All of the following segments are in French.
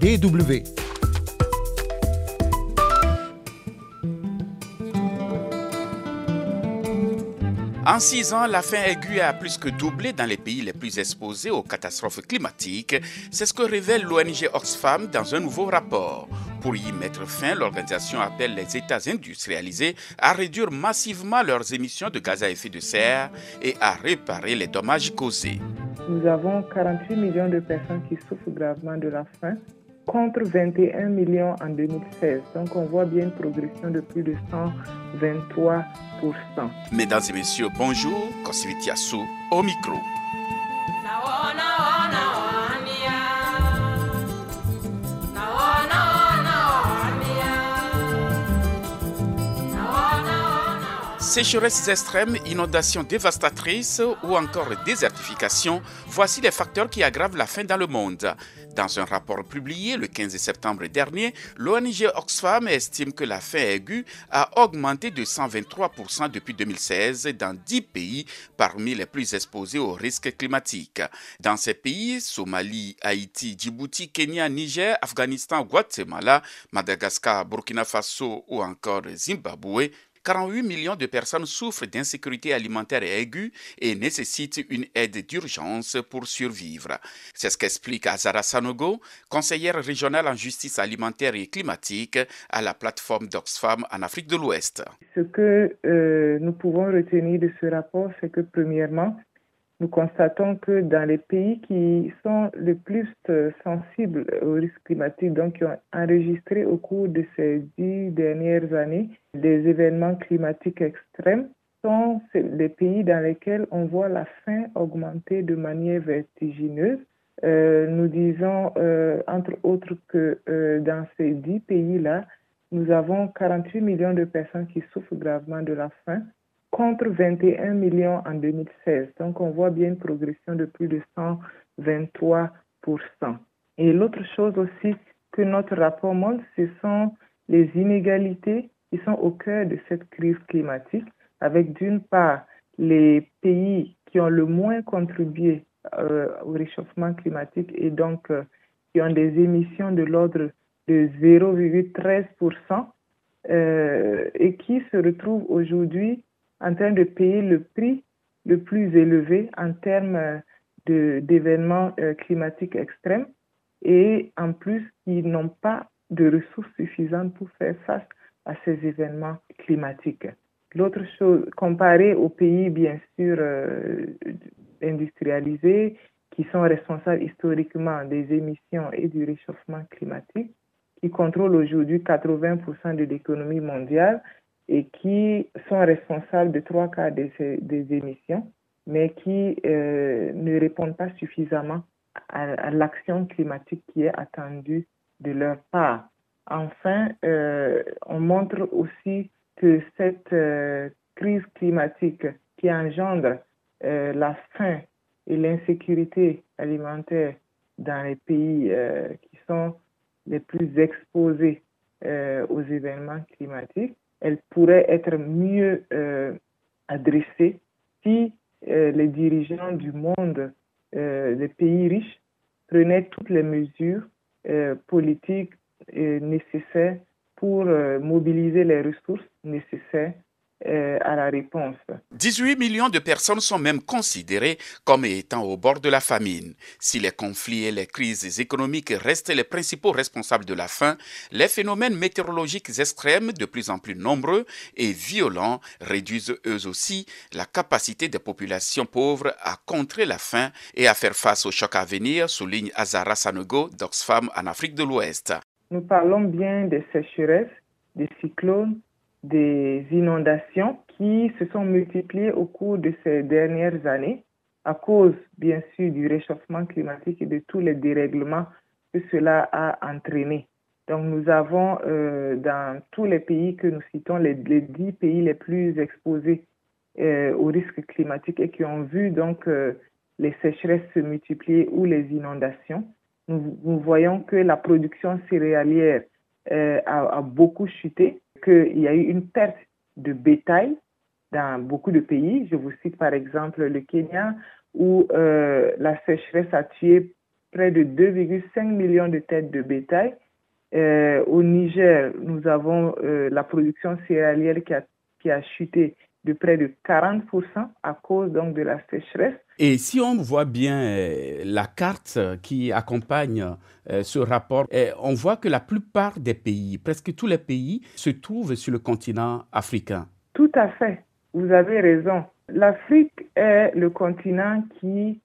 DW. En six ans, la faim aiguë a plus que doublé dans les pays les plus exposés aux catastrophes climatiques. C'est ce que révèle l'ONG Oxfam dans un nouveau rapport. Pour y mettre fin, l'organisation appelle les États industrialisés à réduire massivement leurs émissions de gaz à effet de serre et à réparer les dommages causés. Nous avons 48 millions de personnes qui souffrent gravement de la faim contre 21 millions en 2016. Donc on voit bien une progression de plus de 123%. Mesdames et messieurs, bonjour. Kosiviti Assou au micro. Sécheresses extrêmes, inondations dévastatrices ou encore désertification, voici les facteurs qui aggravent la faim dans le monde. Dans un rapport publié le 15 septembre dernier, l'ONG Oxfam estime que la faim aiguë a augmenté de 123% depuis 2016 dans 10 pays parmi les plus exposés aux risques climatiques. Dans ces pays, Somalie, Haïti, Djibouti, Kenya, Niger, Afghanistan, Guatemala, Madagascar, Burkina Faso ou encore Zimbabwe, 48 millions de personnes souffrent d'insécurité alimentaire aiguë et nécessitent une aide d'urgence pour survivre. C'est ce qu'explique Azara Sanogo, conseillère régionale en justice alimentaire et climatique à la plateforme d'Oxfam en Afrique de l'Ouest. Ce que euh, nous pouvons retenir de ce rapport, c'est que premièrement, nous constatons que dans les pays qui sont le plus euh, sensibles au risque climatique, donc qui ont enregistré au cours de ces dix dernières années des événements climatiques extrêmes, sont les pays dans lesquels on voit la faim augmenter de manière vertigineuse. Euh, nous disons, euh, entre autres, que dans ces dix pays-là, nous avons 48 millions de personnes qui souffrent gravement de la faim, contre 21 millions en 2016. Donc, on voit bien une progression de plus de 123 Et l'autre chose aussi que notre rapport montre, ce sont les inégalités qui sont au cœur de cette crise climatique, avec d'une part les pays qui ont le moins contribué euh, au réchauffement climatique et donc euh, qui ont des émissions de l'ordre de 0,13% euh, et qui se retrouvent aujourd'hui en train de payer le prix le plus élevé en termes d'événements euh, climatiques extrêmes et en plus qui n'ont pas de ressources suffisantes pour faire face à ces événements climatiques. L'autre chose, comparé aux pays bien sûr euh, industrialisés qui sont responsables historiquement des émissions et du réchauffement climatique, qui contrôlent aujourd'hui 80% de l'économie mondiale, et qui sont responsables de trois quarts des, émissions, mais qui euh, ne répondent pas suffisamment à, l'action climatique qui est attendue de leur part. Enfin, euh, on montre aussi que cette euh, crise climatique qui engendre la faim et l'insécurité alimentaire dans les pays qui sont les plus exposés aux événements climatiques elle pourrait être mieux euh, adressée si euh, les dirigeants du monde, euh, des pays riches, prenaient toutes les mesures politiques nécessaires pour mobiliser les ressources nécessaires euh, à la réponse. 18 millions de personnes sont même considérées comme étant au bord de la famine. Si les conflits et les crises économiques restent les principaux responsables de la faim, les phénomènes météorologiques extrêmes de plus en plus nombreux et violents réduisent eux aussi la capacité des populations pauvres à contrer la faim et à faire face aux chocs à venir, souligne Azara Sanogo d'Oxfam en Afrique de l'Ouest. Nous parlons bien des sécheresses, des cyclones, des inondations qui se sont multipliées au cours de ces dernières années à cause, bien sûr, du réchauffement climatique et de tous les dérèglements que cela a entraîné. Donc, nous avons euh, dans tous les pays que nous citons, les, dix pays les plus exposés euh, aux risques climatiques et qui ont vu donc euh, les sécheresses se multiplier ou les inondations, nous, voyons que la production céréalière a beaucoup chuté qu'il y a eu une perte de bétail dans beaucoup de pays. Je vous cite par exemple le Kenya, où euh, la sécheresse a tué près de 2,5 millions de têtes de bétail. Euh, au Niger, nous avons euh, la production céréalière qui a chuté de près de 40% à cause donc de la sécheresse. Et si on voit bien euh, la carte qui accompagne ce rapport, on voit que la plupart des pays, presque tous les pays, se trouvent sur le continent africain. Tout à fait, vous avez raison. L'Afrique est le continent qui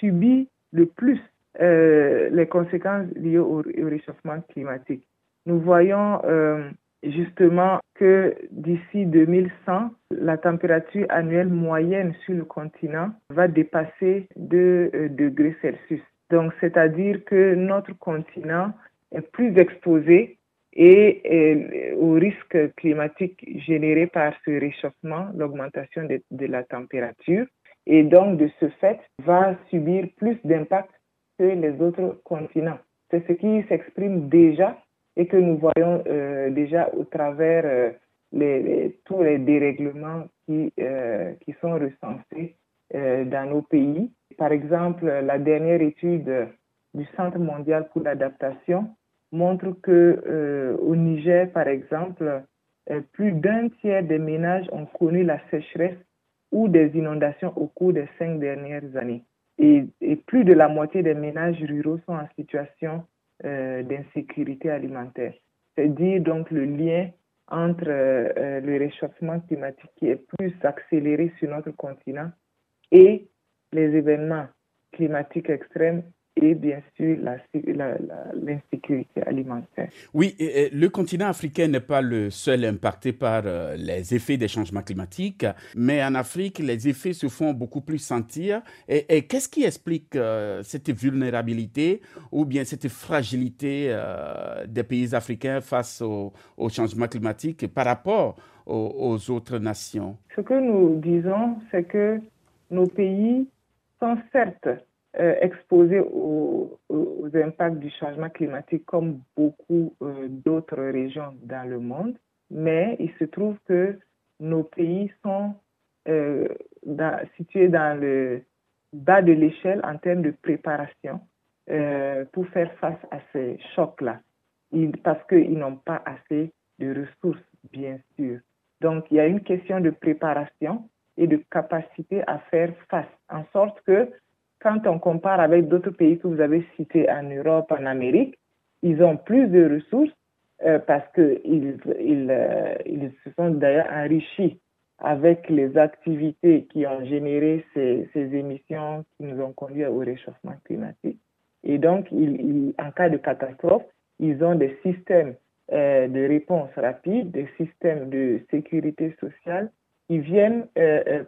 subit le plus euh, les conséquences liées au, réchauffement climatique. Nous voyons euh, justement que d'ici 2100, la température annuelle moyenne sur le continent va dépasser 2 euh, degrés Celsius. Donc, c'est-à-dire que notre continent est plus exposé et, au risque climatique généré par ce réchauffement, l'augmentation de, de, la température, et donc de ce fait va subir plus d'impact les autres continents. C'est ce qui s'exprime déjà et que nous voyons euh, déjà au travers euh, tous les dérèglements qui, euh, sont recensés dans nos pays. Par exemple, la dernière étude du Centre mondial pour l'adaptation montre que au Niger, par exemple, plus d'un tiers des ménages ont connu la sécheresse ou des inondations au cours des cinq dernières années et, plus de la moitié des ménages ruraux sont en situation d'insécurité alimentaire. C'est dire donc le lien entre euh, le réchauffement climatique qui est plus accéléré sur notre continent et les événements climatiques extrêmes et bien sûr l'insécurité alimentaire. Oui, le continent africain n'est pas le seul impacté par euh, les effets des changements climatiques, mais en Afrique, les effets se font beaucoup plus sentir. Et, qu'est-ce qui explique euh, cette vulnérabilité ou bien cette fragilité euh, des pays africains face au, changement climatique par rapport aux autres nations? Ce que nous disons, c'est que nos pays sont certes euh, exposés aux, impacts du changement climatique comme beaucoup euh, d'autres régions dans le monde, mais il se trouve que nos pays sont euh, situés dans le bas de l'échelle en termes de préparation pour faire face à ces chocs-là, parce qu'ils n'ont pas assez de ressources, bien sûr. Donc, il y a une question de préparation et de capacité à faire face, en sorte que quand on compare avec d'autres pays que vous avez cités en Europe, en Amérique, ils ont plus de ressources euh, parce qu'ils ils, euh, ils se sont d'ailleurs enrichis avec les activités qui ont généré ces, émissions qui nous ont conduit au réchauffement climatique. Et donc, en cas de catastrophe, ils ont des systèmes euh, de réponse rapide, des systèmes de sécurité sociale qui viennent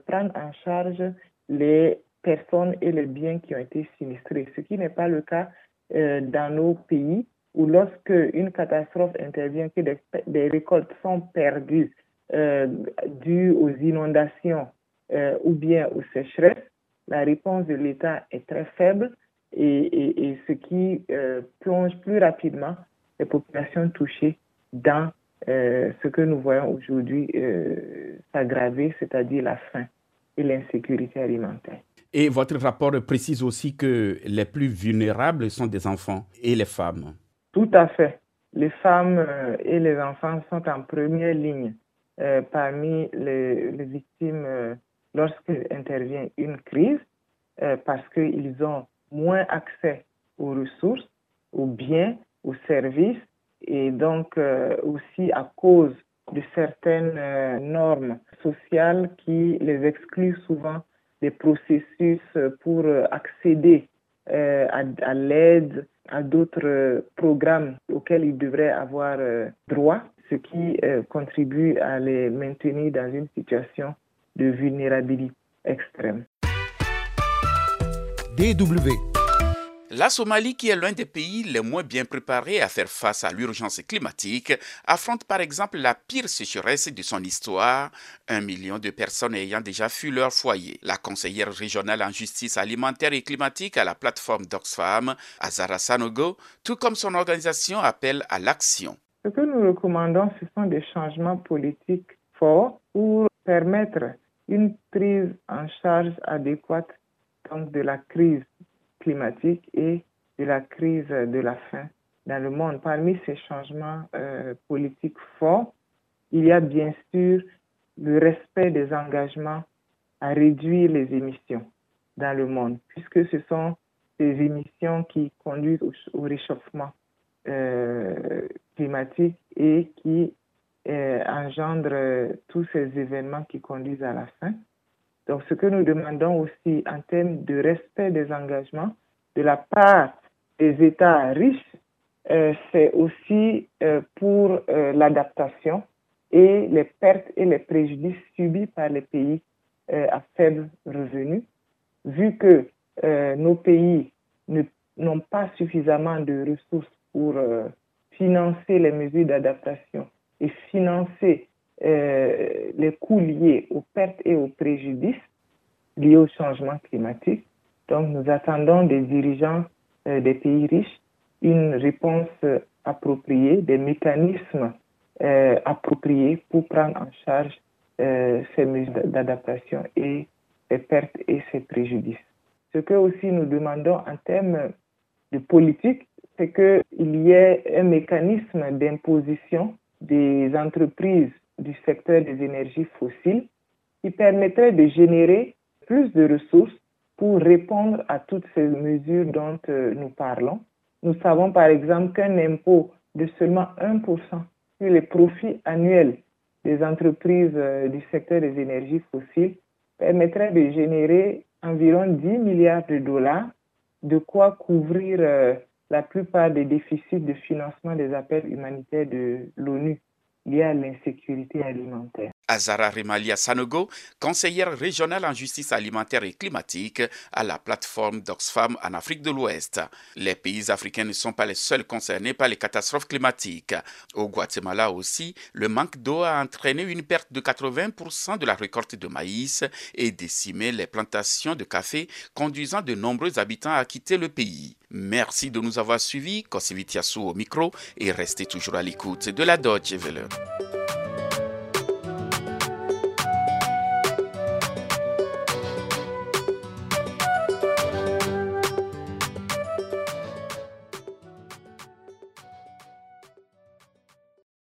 prendre en charge les personnes et les biens qui ont été sinistrés, ce qui n'est pas le cas euh, dans nos pays où lorsque une catastrophe intervient, que des, récoltes sont perdues euh, dues aux inondations euh, ou bien aux sécheresses, la réponse de l'État est très faible et, et ce qui plonge plus rapidement les populations touchées dans ce que nous voyons aujourd'hui s'aggraver, c'est-à-dire la faim et l'insécurité alimentaire. Et votre rapport précise aussi que les plus vulnérables sont des enfants et les femmes. Tout à fait. Les femmes euh, et les enfants sont en première ligne euh, parmi les, victimes euh, intervient une crise parce qu'ils ont moins accès aux ressources, aux biens, aux services et donc aussi à cause de certaines normes sociales qui les excluent souvent des processus pour accéder euh, à, l'aide, à d'autres programmes auxquels ils devraient avoir euh, droit, ce qui euh, contribue à les maintenir dans une situation de vulnérabilité extrême. La Somalie, qui est l'un des pays les moins bien préparés à faire face à l'urgence climatique, affronte par exemple la pire sécheresse de son histoire, un million de personnes ayant déjà fui leur foyer. La conseillère régionale en justice alimentaire et climatique à la plateforme d'Oxfam, Azara Sanogo, tout comme son organisation, appelle à l'action. Ce que nous recommandons, ce sont des changements politiques forts pour permettre une prise en charge adéquate de la crise climatique et de la crise de la faim dans le monde. Parmi ces changements euh, politiques forts, il y a bien sûr le respect des engagements à réduire les émissions dans le monde, puisque ce sont ces émissions qui conduisent au, réchauffement euh, climatique et qui euh, engendrent tous ces événements qui conduisent à la faim. Donc, ce que nous demandons aussi en termes de respect des engagements de la part des États riches, euh, c'est aussi euh, pour euh, l'adaptation et les pertes et les préjudices subis par les pays à faible revenu, vu que nos pays n'ont pas suffisamment de ressources pour financer les mesures d'adaptation et financer les coûts liés aux pertes et aux préjudices liés au changement climatique. Donc nous attendons des dirigeants des pays riches une réponse appropriée, des mécanismes euh, appropriés pour prendre en charge euh, ces mesures d'adaptation et ces pertes et ces préjudices. Ce que aussi nous demandons en termes de politique, c'est qu'il y ait un mécanisme d'imposition des entreprises du secteur des énergies fossiles qui permettrait de générer plus de ressources pour répondre à toutes ces mesures dont euh, nous parlons. Nous savons par exemple qu'un impôt de seulement 1% sur les profits annuels des entreprises euh, du secteur des énergies fossiles permettrait de générer environ 10 milliards de dollars, de quoi couvrir euh, la plupart des déficits de financement des appels humanitaires de l'ONU liés à l'insécurité alimentaire. Azara Remalia Sanogo, conseillère régionale en justice alimentaire et climatique à la plateforme d'Oxfam en Afrique de l'Ouest. Les pays africains ne sont pas les seuls concernés par les catastrophes climatiques. Au Guatemala aussi, le manque d'eau a entraîné une perte de 80% de la récolte de maïs et décimé les plantations de café, conduisant de nombreux habitants à quitter le pays. Merci de nous avoir suivis. Kosivitiasu au micro et restez toujours à l'écoute de la Dodge Welle.